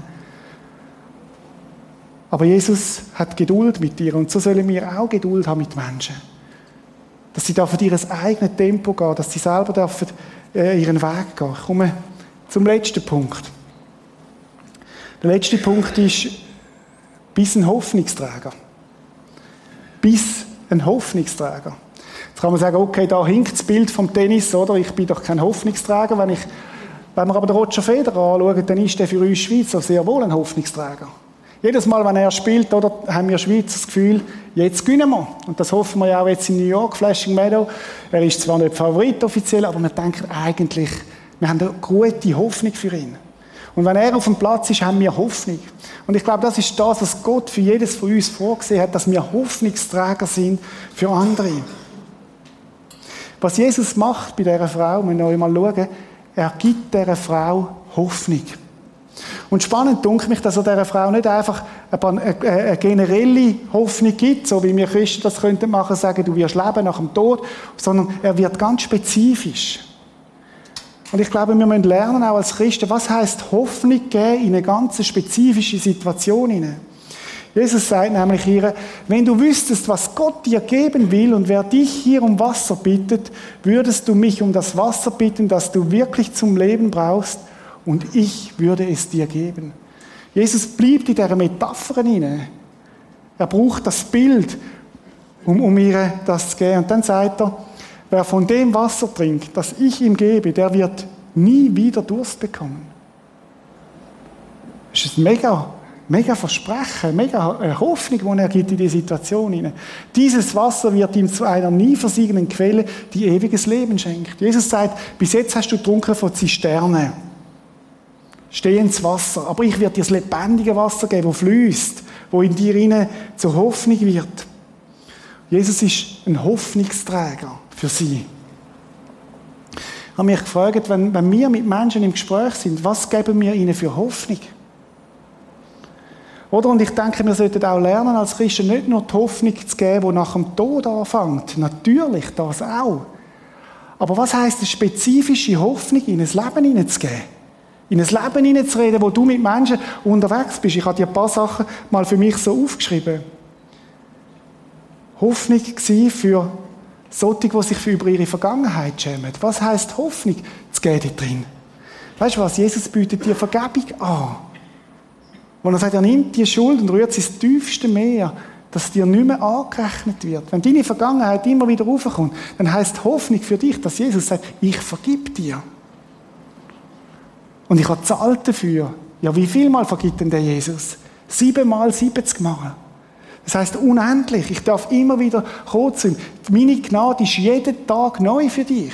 Aber Jesus hat Geduld mit dir und so sollen wir auch Geduld haben mit Menschen. Dass sie dürfen ihr eigenes Tempo gehen, dass sie selber dürfen, äh, ihren Weg gehen. Ich komme zum letzten Punkt. Der letzte Punkt ist, bis ein Hoffnungsträger. Bis ein Hoffnungsträger. Jetzt kann man sagen, okay, da hinkt das Bild vom Tennis, oder? Ich bin doch kein Hoffnungsträger. Wenn, ich, wenn wir aber den Roger Federer anschauen, dann ist der für uns Schweizer sehr wohl ein Hoffnungsträger. Jedes Mal, wenn er spielt, oder, haben wir Schweizer das Gefühl, jetzt gewinnen wir. Und das hoffen wir ja auch jetzt in New York, Flashing Meadow. Er ist zwar nicht Favorit offiziell, aber wir denken eigentlich, wir haben eine gute Hoffnung für ihn. Und wenn er auf dem Platz ist, haben wir Hoffnung. Und ich glaube, das ist das, was Gott für jedes von uns vorgesehen hat, dass wir Hoffnungsträger sind für andere. Was Jesus macht bei dieser Frau, wenn wir mal schauen, er gibt dieser Frau Hoffnung. Und spannend dunkelt mich, dass er dieser Frau nicht einfach eine, eine, generelle Hoffnung gibt, so wie wir Christen das könnten machen, sagen, du wirst leben nach dem Tod, sondern er wird ganz spezifisch. Und ich glaube, wir müssen lernen, auch als Christen, was heißt Hoffnung geben in eine ganz spezifische Situation hinein. Jesus sagt nämlich hier, wenn du wüsstest, was Gott dir geben will und wer dich hier um Wasser bittet, würdest du mich um das Wasser bitten, das du wirklich zum Leben brauchst, und ich würde es dir geben. Jesus blieb in dieser Metapher hinein. Er braucht das Bild, um, um ihr das zu geben. Und dann sagt er, wer von dem Wasser trinkt, das ich ihm gebe, der wird nie wieder Durst bekommen. Das ist ein mega, mega Versprechen, mega Hoffnung, die er gibt in die Situation hinein. Dieses Wasser wird ihm zu einer nie versiegenden Quelle, die ewiges Leben schenkt. Jesus sagt, bis jetzt hast du getrunken von Zisternen. Stehendes Wasser. Aber ich werde dir das lebendige Wasser geben, das fließt, wo in dir hinein zur Hoffnung wird. Jesus ist ein Hoffnungsträger für sie. Ich habe mich gefragt, wenn, wenn wir mit Menschen im Gespräch sind, was geben wir ihnen für Hoffnung? Oder? Und ich denke, wir sollten auch lernen, als Christen nicht nur die Hoffnung zu geben, die nach dem Tod anfängt. Natürlich, das auch. Aber was heißt eine spezifische Hoffnung in ein Leben hineinzugeben? In ein Leben hineinzureden, wo du mit Menschen unterwegs bist. Ich habe dir ein paar Sachen mal für mich so aufgeschrieben. Hoffnung für solche, die sich über ihre Vergangenheit schämen. Was heißt Hoffnung? zu geben drin. Weißt du was? Jesus bietet dir Vergebung an. Wo er sagt, er nimmt die Schuld und rührt sie ins tiefste Meer, dass dir nicht mehr angerechnet wird. Wenn deine Vergangenheit immer wieder raufkommt, dann heißt Hoffnung für dich, dass Jesus sagt, ich vergib dir. Und ich habe zahlt dafür. Ja, wie viel Mal vergibt denn der Jesus? Siebenmal, siebzig Mal. Das heißt unendlich. Ich darf immer wieder zu ihm. Meine Gnade ist jeden Tag neu für dich.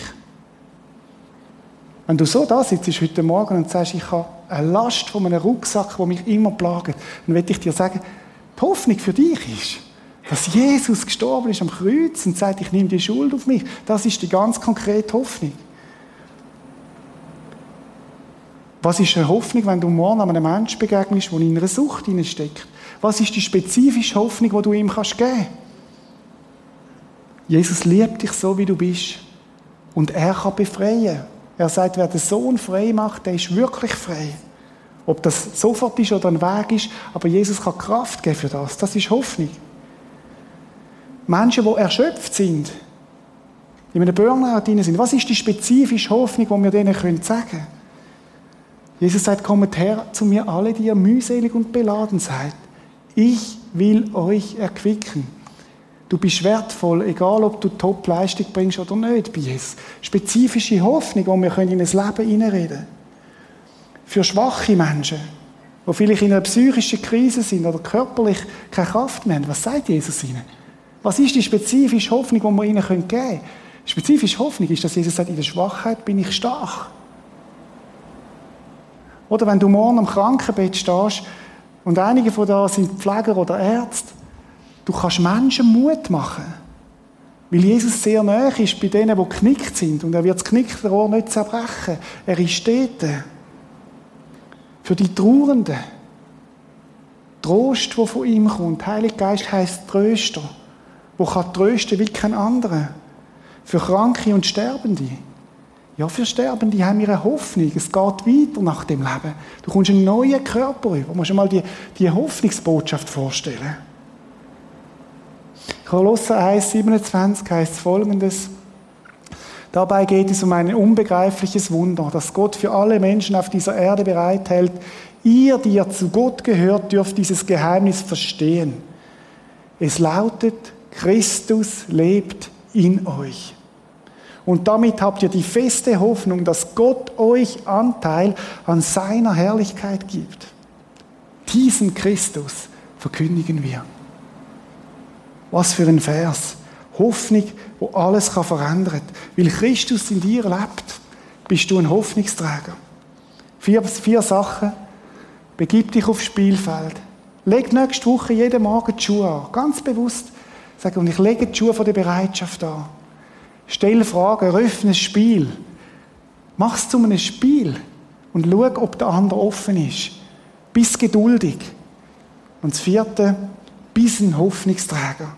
Wenn du so da sitzt heute Morgen und sagst, ich habe eine Last von einem Rucksack, der mich immer plagt, dann will ich dir sagen, die Hoffnung für dich ist, dass Jesus gestorben ist am Kreuz und sagt, ich nehme die Schuld auf mich. Das ist die ganz konkrete Hoffnung. Was ist eine Hoffnung, wenn du morgen einem Menschen begegnest, der in einer Sucht steckt? Was ist die spezifische Hoffnung, die du ihm kannst geben kannst? Jesus liebt dich so, wie du bist. Und er kann befreien. Er sagt, wer den Sohn frei macht, der ist wirklich frei. Ob das sofort ist oder ein Weg ist, aber Jesus kann Kraft geben für das. Das ist Hoffnung. Menschen, die erschöpft sind, in einem Burnout sind, was ist die spezifische Hoffnung, die wir denen sagen können? Jesus sagt, kommt her zu mir alle, die ihr mühselig und beladen seid. Ich will euch erquicken. Du bist wertvoll, egal ob du Top-Leistung bringst oder nicht bei Jesus. Spezifische Hoffnung, die wir in ein Leben hineinreden. Für schwache Menschen, die vielleicht in einer psychischen Krise sind oder körperlich keine Kraft mehr haben, was sagt Jesus ihnen? Was ist die spezifische Hoffnung, die wir ihnen geben können? Spezifische Hoffnung ist, dass Jesus sagt, in der Schwachheit bin ich stark. Oder wenn du morgen am Krankenbett stehst und einige von da sind Pfleger oder Ärzte, Du kannst Menschen Mut machen. Weil Jesus sehr nah ist bei denen, die geknickt sind. Und er wird das knickte Rohr nicht zerbrechen. Er ist dort. Für die Trauernden. Trost, der von ihm kommt. Heiliger Geist heisst Tröster. Wo kann trösten wie kein anderer. Für Kranke und Sterbende. Ja, für Sterbende haben wir eine Hoffnung. Es geht weiter nach dem Leben. Du kommst einen neuen Körper über. Du musst dir mal die, die Hoffnungsbotschaft vorstellen. Kolosser 1, 27 heißt folgendes. Dabei geht es um ein unbegreifliches Wunder, das Gott für alle Menschen auf dieser Erde bereithält. Ihr, die ihr zu Gott gehört, dürft dieses Geheimnis verstehen. Es lautet, Christus lebt in euch. Und damit habt ihr die feste Hoffnung, dass Gott euch Anteil an seiner Herrlichkeit gibt. Diesen Christus verkündigen wir. Was für ein Vers. Hoffnung, wo alles kann verändern Weil Christus in dir lebt, bist du ein Hoffnungsträger. Vier, vier Sachen. Begib dich aufs Spielfeld. Leg nächste Woche jeden Morgen die Schuhe an. Ganz bewusst. Sag, und ich lege die Schuhe von der Bereitschaft an. Stell Fragen, öffne ein Spiel. Mach es zu einem Spiel. Und schau, ob der andere offen ist. Bist geduldig. Und das vierte, bist ein Hoffnungsträger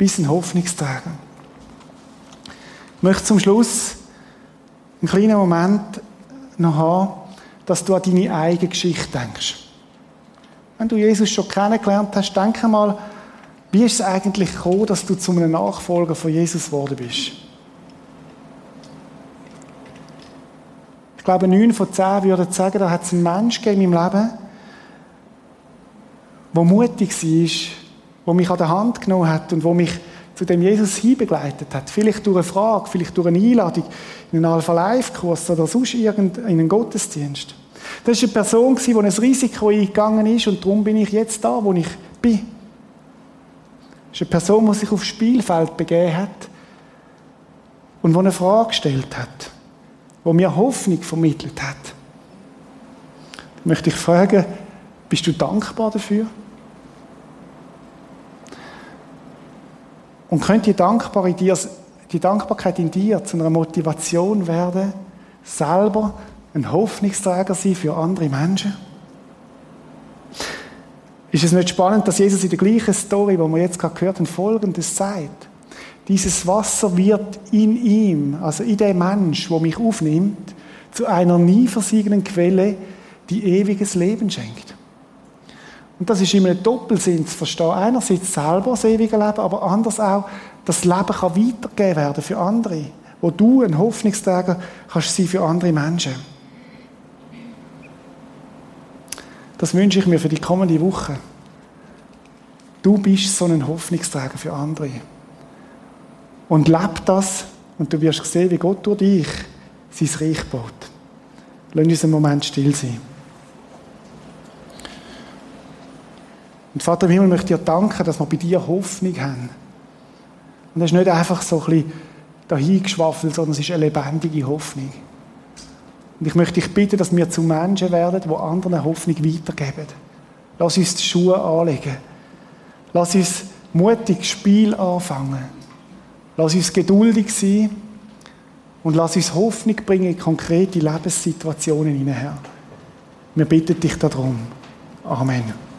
bis ein Hoffnungsträger. Ich möchte zum Schluss einen kleinen Moment noch haben, dass du an deine eigene Geschichte denkst. Wenn du Jesus schon kennengelernt hast, denke mal, wie ist es eigentlich gekommen, dass du zu einem Nachfolger von Jesus geworden bist? Ich glaube, neun von zehn würden sagen, da hat es einen Menschen gegeben in meinem Leben, der mutig war, der mich an der Hand genommen hat und der mich zu dem Jesus hinbegleitet hat. Vielleicht durch eine Frage, vielleicht durch eine Einladung in einen Alpha-Life-Kurs oder sonst in einen Gottesdienst. Das war eine Person, die ein Risiko eingegangen ist und darum bin ich jetzt da, wo ich bin. Das ist eine Person, die sich aufs Spielfeld begeben hat und die eine Frage gestellt hat, die mir Hoffnung vermittelt hat. Da möchte ich fragen, bist du dankbar dafür? Und könnte die, Dankbar dir, die Dankbarkeit in dir zu einer Motivation werden, selber ein Hoffnungsträger sein für andere Menschen? Ist es nicht spannend, dass Jesus in der gleichen Story, die wir jetzt gerade gehört haben, Folgendes sagt? Dieses Wasser wird in ihm, also in dem Mensch, wo mich aufnimmt, zu einer nie versiegenden Quelle, die ewiges Leben schenkt. Und das ist in einem Doppelsinn zu verstehen. Einerseits selber das ewige Leben, aber anders auch, das Leben kann weitergegeben werden für andere. Wo du ein Hoffnungsträger kannst sein für andere Menschen. Das wünsche ich mir für die kommende Woche. Du bist so ein Hoffnungsträger für andere. Und leb das und du wirst sehen, wie Gott durch dich sein Reich baut. Lass uns einen Moment still sein. Und Vater im Himmel möchte dir danken, dass wir bei dir Hoffnung haben. Und das ist nicht einfach so ein bisschen dahingeschwaffelt, sondern es ist eine lebendige Hoffnung. Und ich möchte dich bitten, dass wir zu Menschen werden, die anderen Hoffnung weitergeben. Lass uns die Schuhe anlegen. Lass uns mutig Spiel anfangen. Lass uns geduldig sein. Und lass uns Hoffnung bringen in konkrete Lebenssituationen hinein. Wir bitten dich darum. Amen.